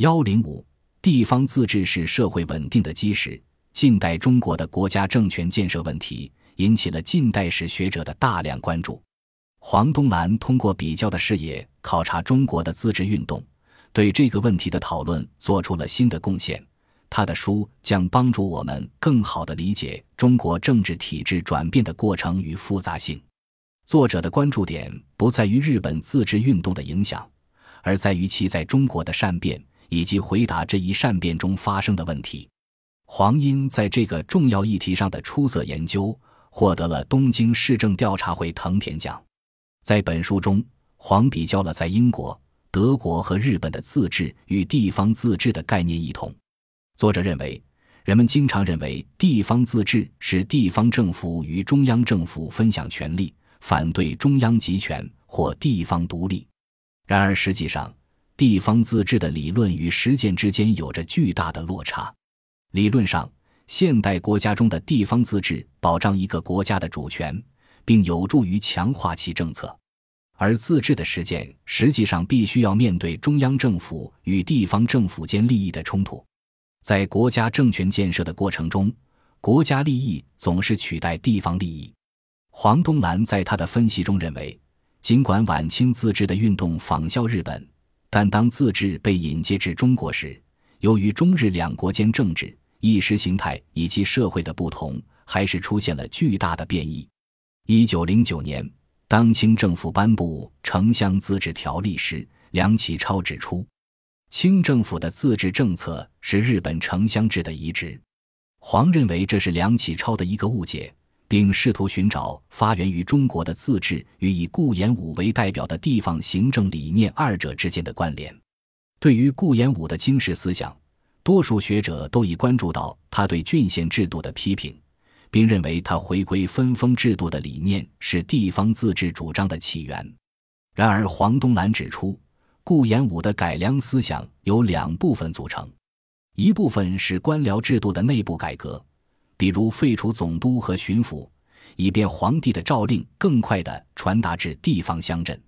幺零五，地方自治是社会稳定的基石。近代中国的国家政权建设问题引起了近代史学者的大量关注。黄东兰通过比较的视野考察中国的自治运动，对这个问题的讨论做出了新的贡献。他的书将帮助我们更好地理解中国政治体制转变的过程与复杂性。作者的关注点不在于日本自治运动的影响，而在于其在中国的善变以及回答这一善变中发生的问题。黄殷在这个重要议题上的出色研究，获得了东京市政调查会藤田奖。在本书中，黄比较了在英国、德国和日本的自治与地方自治的概念异同。作者认为，人们经常认为地方自治是地方政府与中央政府分享权力，反对中央集权或地方独立。然而，实际上，地方自治的理论与实践之间有着巨大的落差。理论上，现代国家中的地方自治保障一个国家的主权，并有助于强化其政策；而自治的实践实际上必须要面对中央政府与地方政府间利益的冲突。在国家政权建设的过程中，国家利益总是取代地方利益。黄东兰在他的分析中认为，尽管晚清自治的运动仿效日本，但当自治被引介至中国时，由于中日两国间政治、意识形态以及社会的不同，还是出现了巨大的变异。一九零九年，当清政府颁布《城乡自治条例》时，梁启超指出。清政府的自治政策是日本城乡制的移植，黄认为这是梁启超的一个误解，并试图寻找发源于中国的自治与以顾炎武为代表的地方行政理念二者之间的关联。对于顾炎武的经世思想，多数学者都已关注到他对郡县制度的批评，并认为他回归分封制度的理念是地方自治主张的起源。然而，黄东兰指出。顾炎武的改良思想由两部分组成，一部分是官僚制度的内部改革，比如废除总督和巡抚，以便皇帝的诏令更快地传达至地方乡镇。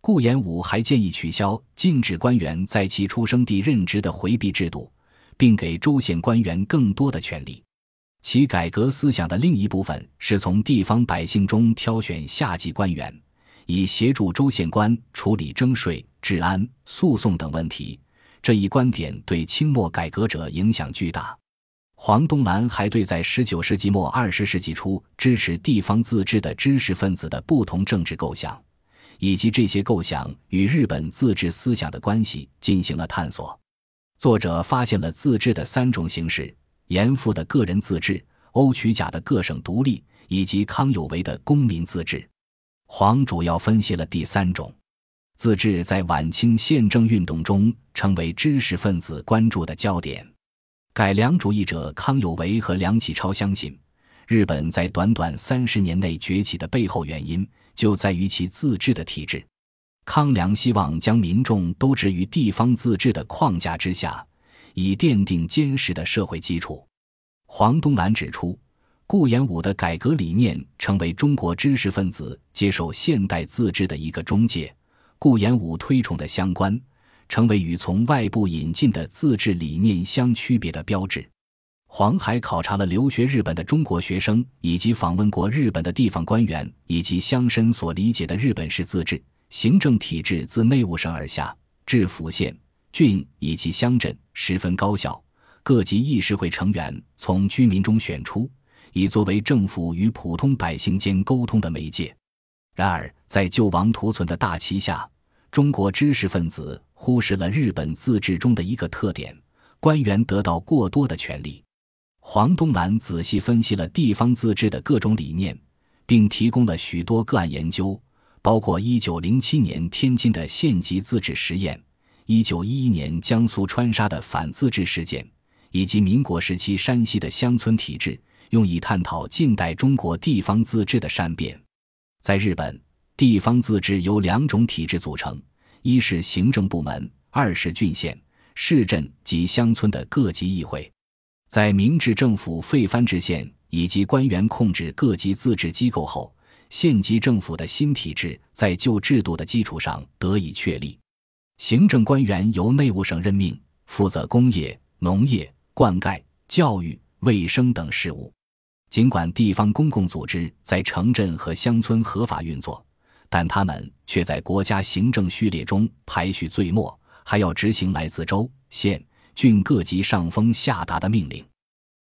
顾炎武还建议取消禁止官员在其出生地任职的回避制度，并给州县官员更多的权利。其改革思想的另一部分是从地方百姓中挑选下级官员。以协助州县官处理征税、治安、诉讼等问题，这一观点对清末改革者影响巨大。黄东兰还对在十九世纪末二十世纪初支持地方自治的知识分子的不同政治构想，以及这些构想与日本自治思想的关系进行了探索。作者发现了自治的三种形式：严复的个人自治、欧曲甲的各省独立，以及康有为的公民自治。黄主要分析了第三种自治，在晚清宪政运动中成为知识分子关注的焦点。改良主义者康有为和梁启超相信，日本在短短三十年内崛起的背后原因就在于其自治的体制。康梁希望将民众都置于地方自治的框架之下，以奠定坚实的社会基础。黄东兰指出。顾炎武的改革理念成为中国知识分子接受现代自治的一个中介。顾炎武推崇的相关，成为与从外部引进的自治理念相区别的标志。黄海考察了留学日本的中国学生，以及访问过日本的地方官员以及乡绅所理解的日本式自治行政体制，自内务省而下至府县、郡以及乡镇，十分高效。各级议事会成员从居民中选出。以作为政府与普通百姓间沟通的媒介。然而，在救亡图存的大旗下，中国知识分子忽视了日本自治中的一个特点：官员得到过多的权力。黄东兰仔细分析了地方自治的各种理念，并提供了许多个案研究，包括1907年天津的县级自治实验，1911年江苏川沙的反自治事件，以及民国时期山西的乡村体制。用以探讨近代中国地方自治的善变。在日本，地方自治由两种体制组成：一是行政部门，二是郡县、市镇及乡村的各级议会。在明治政府废藩置县以及官员控制各级自治机构后，县级政府的新体制在旧制度的基础上得以确立。行政官员由内务省任命，负责工业、农业、灌溉、教育、卫生等事务。尽管地方公共组织在城镇和乡村合法运作，但他们却在国家行政序列中排序最末，还要执行来自州、县、郡各级上峰下达的命令。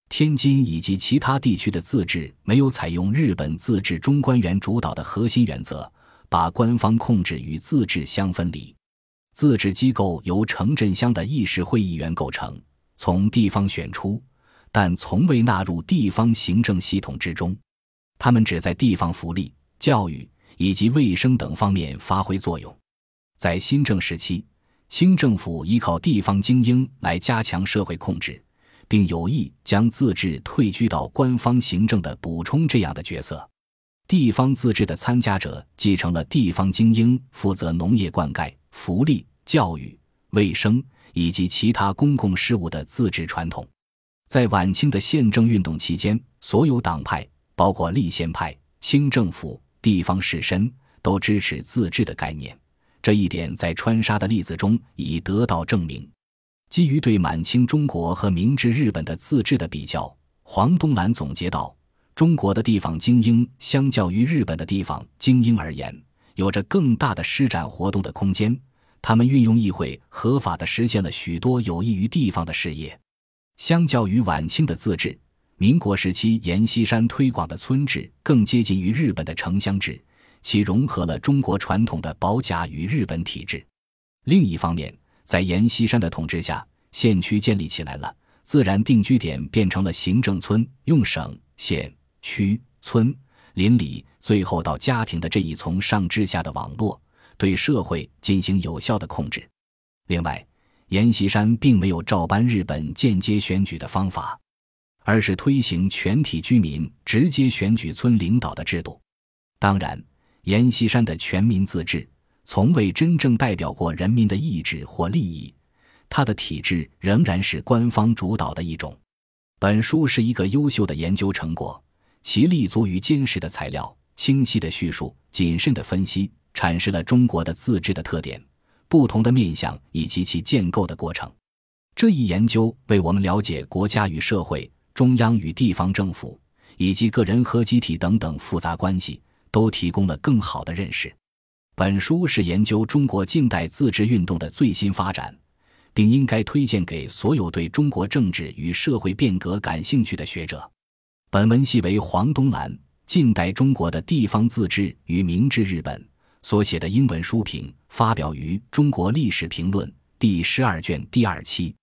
天津以及其他地区的自治没有采用日本自治中官员主导的核心原则，把官方控制与自治相分离。自治机构由城镇乡的议事会议员构成，从地方选出。但从未纳入地方行政系统之中，他们只在地方福利、教育以及卫生等方面发挥作用。在新政时期，清政府依靠地方精英来加强社会控制，并有意将自治退居到官方行政的补充这样的角色。地方自治的参加者继承了地方精英负责农业灌溉、福利、教育、卫生以及其他公共事务的自治传统。在晚清的宪政运动期间，所有党派，包括立宪派、清政府、地方士绅，都支持自治的概念。这一点在川沙的例子中已得到证明。基于对满清中国和明治日本的自治的比较，黄东兰总结道：中国的地方精英相较于日本的地方精英而言，有着更大的施展活动的空间。他们运用议会，合法的实现了许多有益于地方的事业。相较于晚清的自治，民国时期阎锡山推广的村制更接近于日本的城乡制，其融合了中国传统的保甲与日本体制。另一方面，在阎锡山的统治下，县区建立起来了，自然定居点变成了行政村，用省、县、区、村、邻里，最后到家庭的这一从上至下的网络，对社会进行有效的控制。另外，阎锡山并没有照搬日本间接选举的方法，而是推行全体居民直接选举村领导的制度。当然，阎锡山的全民自治从未真正代表过人民的意志或利益，他的体制仍然是官方主导的一种。本书是一个优秀的研究成果，其立足于坚实的材料、清晰的叙述、谨慎的分析，阐释了中国的自治的特点。不同的面向以及其建构的过程，这一研究为我们了解国家与社会、中央与地方政府以及个人和集体等等复杂关系都提供了更好的认识。本书是研究中国近代自治运动的最新发展，并应该推荐给所有对中国政治与社会变革感兴趣的学者。本文系为黄东兰《近代中国的地方自治与明治日本》。所写的英文书评发表于《中国历史评论》第十二卷第二期。